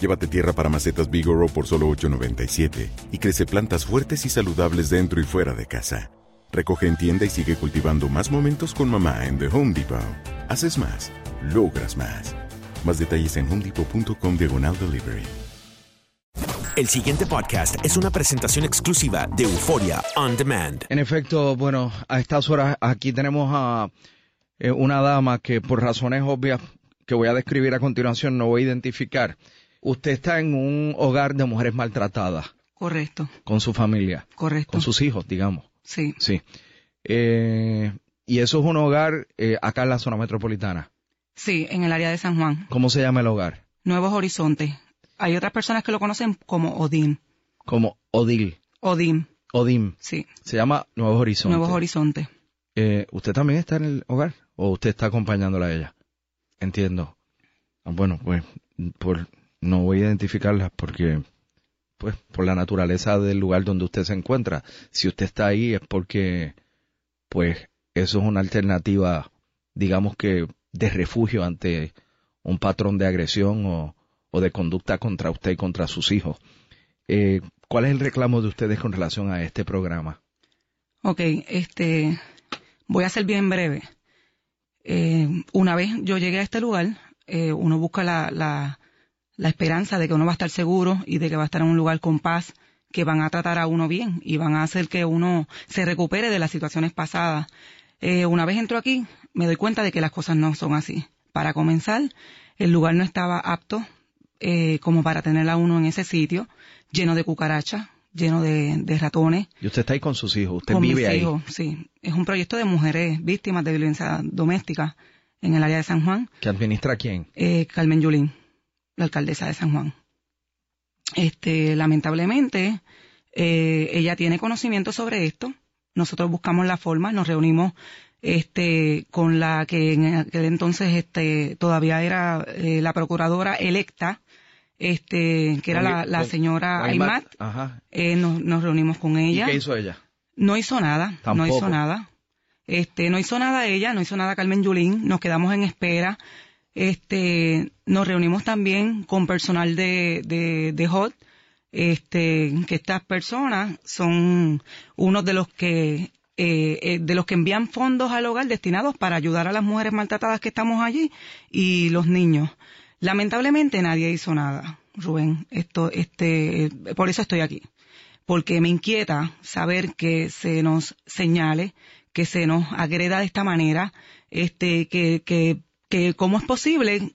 Llévate tierra para macetas Bigoro por solo $8.97 y crece plantas fuertes y saludables dentro y fuera de casa. Recoge en tienda y sigue cultivando más momentos con mamá en The Home Depot. Haces más, logras más. Más detalles en homedepot.com diagonal delivery. El siguiente podcast es una presentación exclusiva de Euforia On Demand. En efecto, bueno, a estas horas aquí tenemos a eh, una dama que por razones obvias que voy a describir a continuación no voy a identificar. Usted está en un hogar de mujeres maltratadas Correcto, con su familia, correcto. con sus hijos, digamos. Sí, Sí. Eh, y eso es un hogar eh, acá en la zona metropolitana. sí, en el área de San Juan. ¿Cómo se llama el hogar? Nuevos Horizontes. Hay otras personas que lo conocen como Odín. Como Odil. Odín, Odim. sí. Se llama Nuevos Horizontes. Nuevos Horizontes. Eh, ¿Usted también está en el hogar? ¿O usted está acompañándola a ella? Entiendo. Ah, Bueno, pues por, no voy a identificarlas porque, pues, por la naturaleza del lugar donde usted se encuentra. Si usted está ahí es porque, pues, eso es una alternativa, digamos que, de refugio ante un patrón de agresión o, o de conducta contra usted y contra sus hijos. Eh, ¿Cuál es el reclamo de ustedes con relación a este programa? Ok, este, voy a ser bien breve. Eh, una vez yo llegué a este lugar, eh, uno busca la, la, la esperanza de que uno va a estar seguro y de que va a estar en un lugar con paz, que van a tratar a uno bien y van a hacer que uno se recupere de las situaciones pasadas. Eh, una vez entro aquí, me doy cuenta de que las cosas no son así. Para comenzar, el lugar no estaba apto eh, como para tener a uno en ese sitio, lleno de cucarachas, lleno de, de ratones. Y usted está ahí con sus hijos, usted Con vive mis ahí. hijos, sí. Es un proyecto de mujeres víctimas de violencia doméstica en el área de San Juan. ¿Que administra quién? Eh, Carmen Yulín, la alcaldesa de San Juan. Este, lamentablemente, eh, ella tiene conocimiento sobre esto. Nosotros buscamos la forma, nos reunimos este con la que en aquel entonces este todavía era eh, la procuradora electa este que era la, señora Aymat. Eh, nos, nos reunimos con ¿Y ella qué hizo ella? no hizo nada, no hizo nada. Este, no hizo nada ella, no hizo nada Carmen Yulín, nos quedamos en espera. Este, nos reunimos también con personal de, de, HOT, este, que estas personas son unos de los que, eh, eh, de los que envían fondos al hogar destinados para ayudar a las mujeres maltratadas que estamos allí y los niños. Lamentablemente nadie hizo nada, Rubén. Esto, este, por eso estoy aquí porque me inquieta saber que se nos señale, que se nos agreda de esta manera, este, que, que, que cómo es posible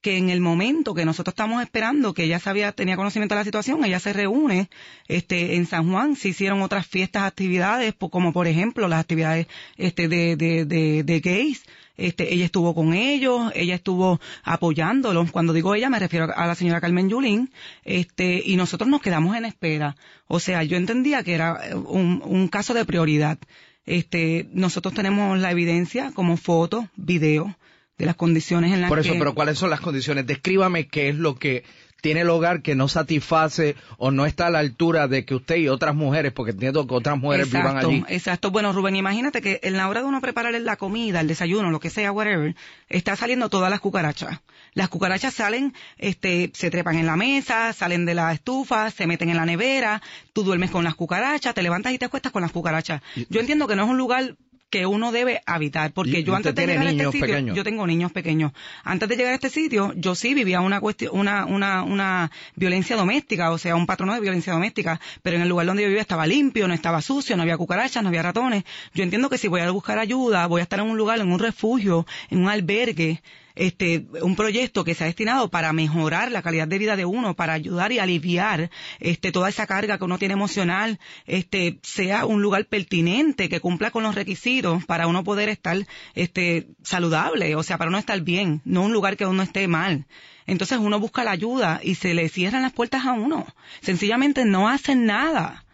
que en el momento que nosotros estamos esperando, que ella sabía, tenía conocimiento de la situación, ella se reúne, este, en San Juan, se hicieron otras fiestas, actividades, como por ejemplo las actividades, este, de, de, de, de gays, este, ella estuvo con ellos, ella estuvo apoyándolos. Cuando digo ella, me refiero a la señora Carmen Yulín, este, y nosotros nos quedamos en espera. O sea, yo entendía que era eh, un, un caso de prioridad. Este, nosotros tenemos la evidencia como fotos, videos de las condiciones en las Por eso, que pero ¿cuáles son las condiciones? Descríbame qué es lo que tiene el hogar que no satisface o no está a la altura de que usted y otras mujeres, porque entiendo que otras mujeres vivan allí. Exacto. Bueno, Rubén, imagínate que en la hora de uno preparar la comida, el desayuno, lo que sea, whatever, está saliendo todas las cucarachas. Las cucarachas salen, este, se trepan en la mesa, salen de la estufa, se meten en la nevera, tú duermes con las cucarachas, te levantas y te acuestas con las cucarachas. Yo entiendo que no es un lugar que uno debe habitar. Porque yo antes de llegar a este sitio, yo tengo niños pequeños. Antes de llegar a este sitio, yo sí vivía una cuestión, una, una, una violencia doméstica, o sea, un patrono de violencia doméstica. Pero en el lugar donde yo vivía estaba limpio, no estaba sucio, no había cucarachas, no había ratones. Yo entiendo que si voy a buscar ayuda, voy a estar en un lugar, en un refugio, en un albergue, este, un proyecto que se ha destinado para mejorar la calidad de vida de uno, para ayudar y aliviar este, toda esa carga que uno tiene emocional, este, sea un lugar pertinente, que cumpla con los requisitos para uno poder estar este, saludable, o sea, para uno estar bien, no un lugar que uno esté mal. Entonces uno busca la ayuda y se le cierran las puertas a uno. Sencillamente no hacen nada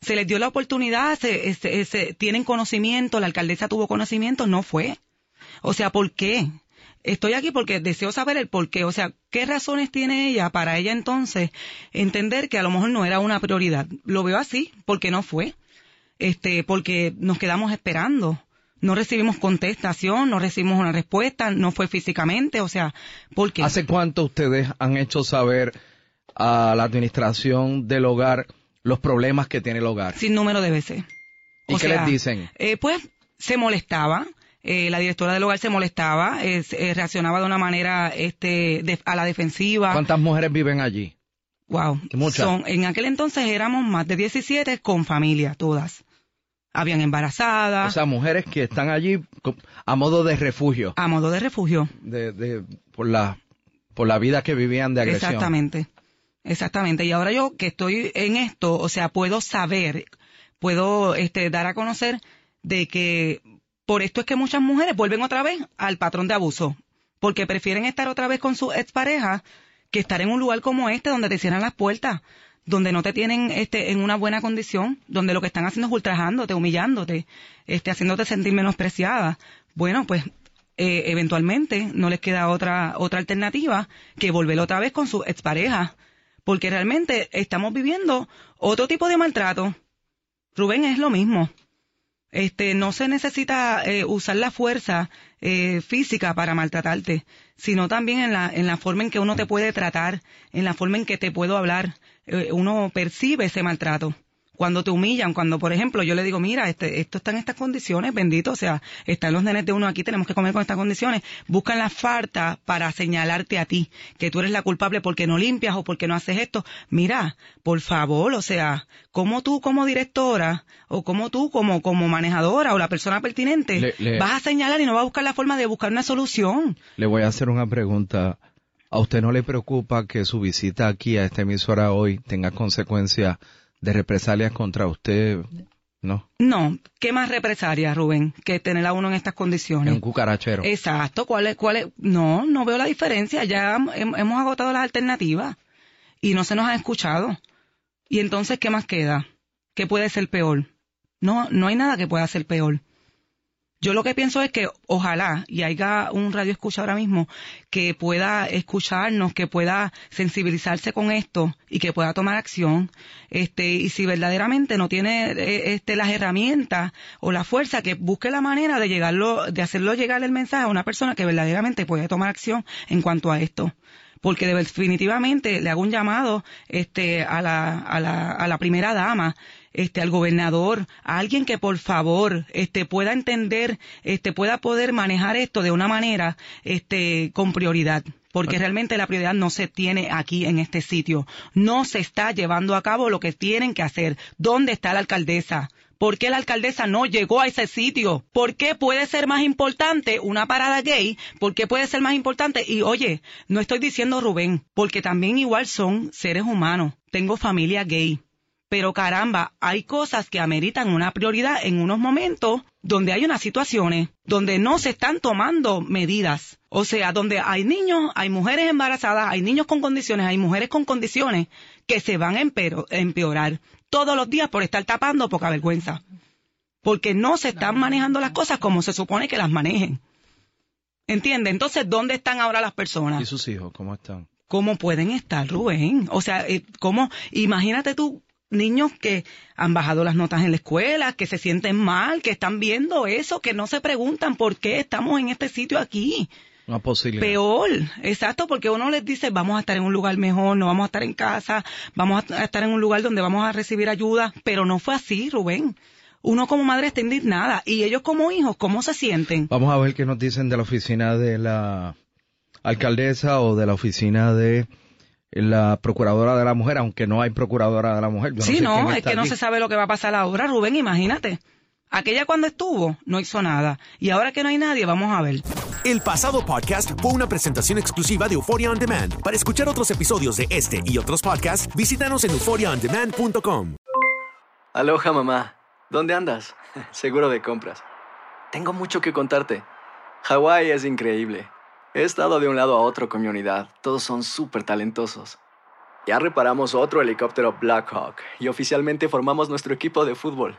se les dio la oportunidad, se, se, tienen conocimiento, la alcaldesa tuvo conocimiento, no fue. O sea, ¿por qué? Estoy aquí porque deseo saber el por qué, o sea, qué razones tiene ella para ella entonces entender que a lo mejor no era una prioridad. Lo veo así, porque no fue, este, porque nos quedamos esperando. No recibimos contestación, no recibimos una respuesta, no fue físicamente, o sea, ¿por qué? ¿Hace cuánto ustedes han hecho saber a la administración del hogar los problemas que tiene el hogar? Sin número de veces. ¿Y qué les dicen? Eh, pues se molestaba, eh, la directora del hogar se molestaba, eh, reaccionaba de una manera este, a la defensiva. ¿Cuántas mujeres viven allí? Wow. Muchas. en aquel entonces éramos más de 17 con familia, todas. Habían embarazadas. O sea, mujeres que están allí a modo de refugio. A modo de refugio. De, por, la, por la vida que vivían de agresión. Exactamente. Exactamente. Y ahora yo que estoy en esto, o sea, puedo saber, puedo este, dar a conocer de que por esto es que muchas mujeres vuelven otra vez al patrón de abuso, porque prefieren estar otra vez con su expareja que estar en un lugar como este donde te cierran las puertas, donde no te tienen este en una buena condición, donde lo que están haciendo es ultrajándote, humillándote, este haciéndote sentir menospreciada. Bueno, pues eh, eventualmente no les queda otra otra alternativa que volver otra vez con su expareja, porque realmente estamos viviendo otro tipo de maltrato. Rubén es lo mismo este, no se necesita eh, usar la fuerza eh, física para maltratarte, sino también en la, en la forma en que uno te puede tratar, en la forma en que te puedo hablar. Eh, uno percibe ese maltrato cuando te humillan, cuando por ejemplo yo le digo, mira, este, esto está en estas condiciones, bendito, o sea, están los nenes de uno aquí, tenemos que comer con estas condiciones, buscan la falta para señalarte a ti, que tú eres la culpable porque no limpias o porque no haces esto. Mira, por favor, o sea, como tú como directora o como tú como, como manejadora o la persona pertinente vas a señalar y no vas a buscar la forma de buscar una solución. Le voy a hacer una pregunta. ¿A usted no le preocupa que su visita aquí a esta emisora hoy tenga consecuencias de represalias contra usted, ¿no? No, ¿qué más represalias, Rubén, que tener a uno en estas condiciones? un cucarachero. Exacto, ¿cuál es, cuál es? No, no veo la diferencia, ya hemos agotado las alternativas y no se nos ha escuchado. Y entonces, ¿qué más queda? ¿Qué puede ser peor? No, no hay nada que pueda ser peor. Yo lo que pienso es que ojalá y haya un radio escucha ahora mismo que pueda escucharnos, que pueda sensibilizarse con esto y que pueda tomar acción. Este, y si verdaderamente no tiene eh, este, las herramientas o la fuerza, que busque la manera de llegarlo, de hacerlo llegar el mensaje a una persona que verdaderamente puede tomar acción en cuanto a esto porque definitivamente le hago un llamado este a la, a la, a la primera dama este, al gobernador, a alguien que por favor, este, pueda entender, este, pueda poder manejar esto de una manera, este, con prioridad porque realmente la prioridad no se tiene aquí en este sitio. No se está llevando a cabo lo que tienen que hacer. ¿Dónde está la alcaldesa? ¿Por qué la alcaldesa no llegó a ese sitio? ¿Por qué puede ser más importante una parada gay? ¿Por qué puede ser más importante? Y oye, no estoy diciendo Rubén, porque también igual son seres humanos. Tengo familia gay. Pero caramba, hay cosas que ameritan una prioridad en unos momentos donde hay unas situaciones donde no se están tomando medidas. O sea, donde hay niños, hay mujeres embarazadas, hay niños con condiciones, hay mujeres con condiciones que se van a empeorar todos los días por estar tapando poca vergüenza. Porque no se están manejando las cosas como se supone que las manejen. ¿Entiende? Entonces, ¿dónde están ahora las personas? ¿Y sus hijos cómo están? ¿Cómo pueden estar, Rubén? O sea, eh, ¿cómo? Imagínate tú niños que han bajado las notas en la escuela, que se sienten mal, que están viendo eso, que no se preguntan por qué estamos en este sitio aquí. Una posibilidad. Peor, exacto, porque uno les dice, vamos a estar en un lugar mejor, no vamos a estar en casa, vamos a estar en un lugar donde vamos a recibir ayuda, pero no fue así, Rubén. Uno como madre está indignada y ellos como hijos, ¿cómo se sienten? Vamos a ver qué nos dicen de la oficina de la alcaldesa o de la oficina de la procuradora de la mujer, aunque no hay procuradora de la mujer. Yo sí, no, no es que no se sabe lo que va a pasar ahora, Rubén, imagínate. Aquella cuando estuvo no hizo nada y ahora que no hay nadie, vamos a ver. El pasado podcast fue una presentación exclusiva de Euphoria On Demand. Para escuchar otros episodios de este y otros podcasts, visítanos en euphoriaondemand.com. Aloha mamá, ¿dónde andas? Seguro de compras. Tengo mucho que contarte. Hawái es increíble. He estado de un lado a otro con mi unidad. Todos son súper talentosos. Ya reparamos otro helicóptero Blackhawk y oficialmente formamos nuestro equipo de fútbol.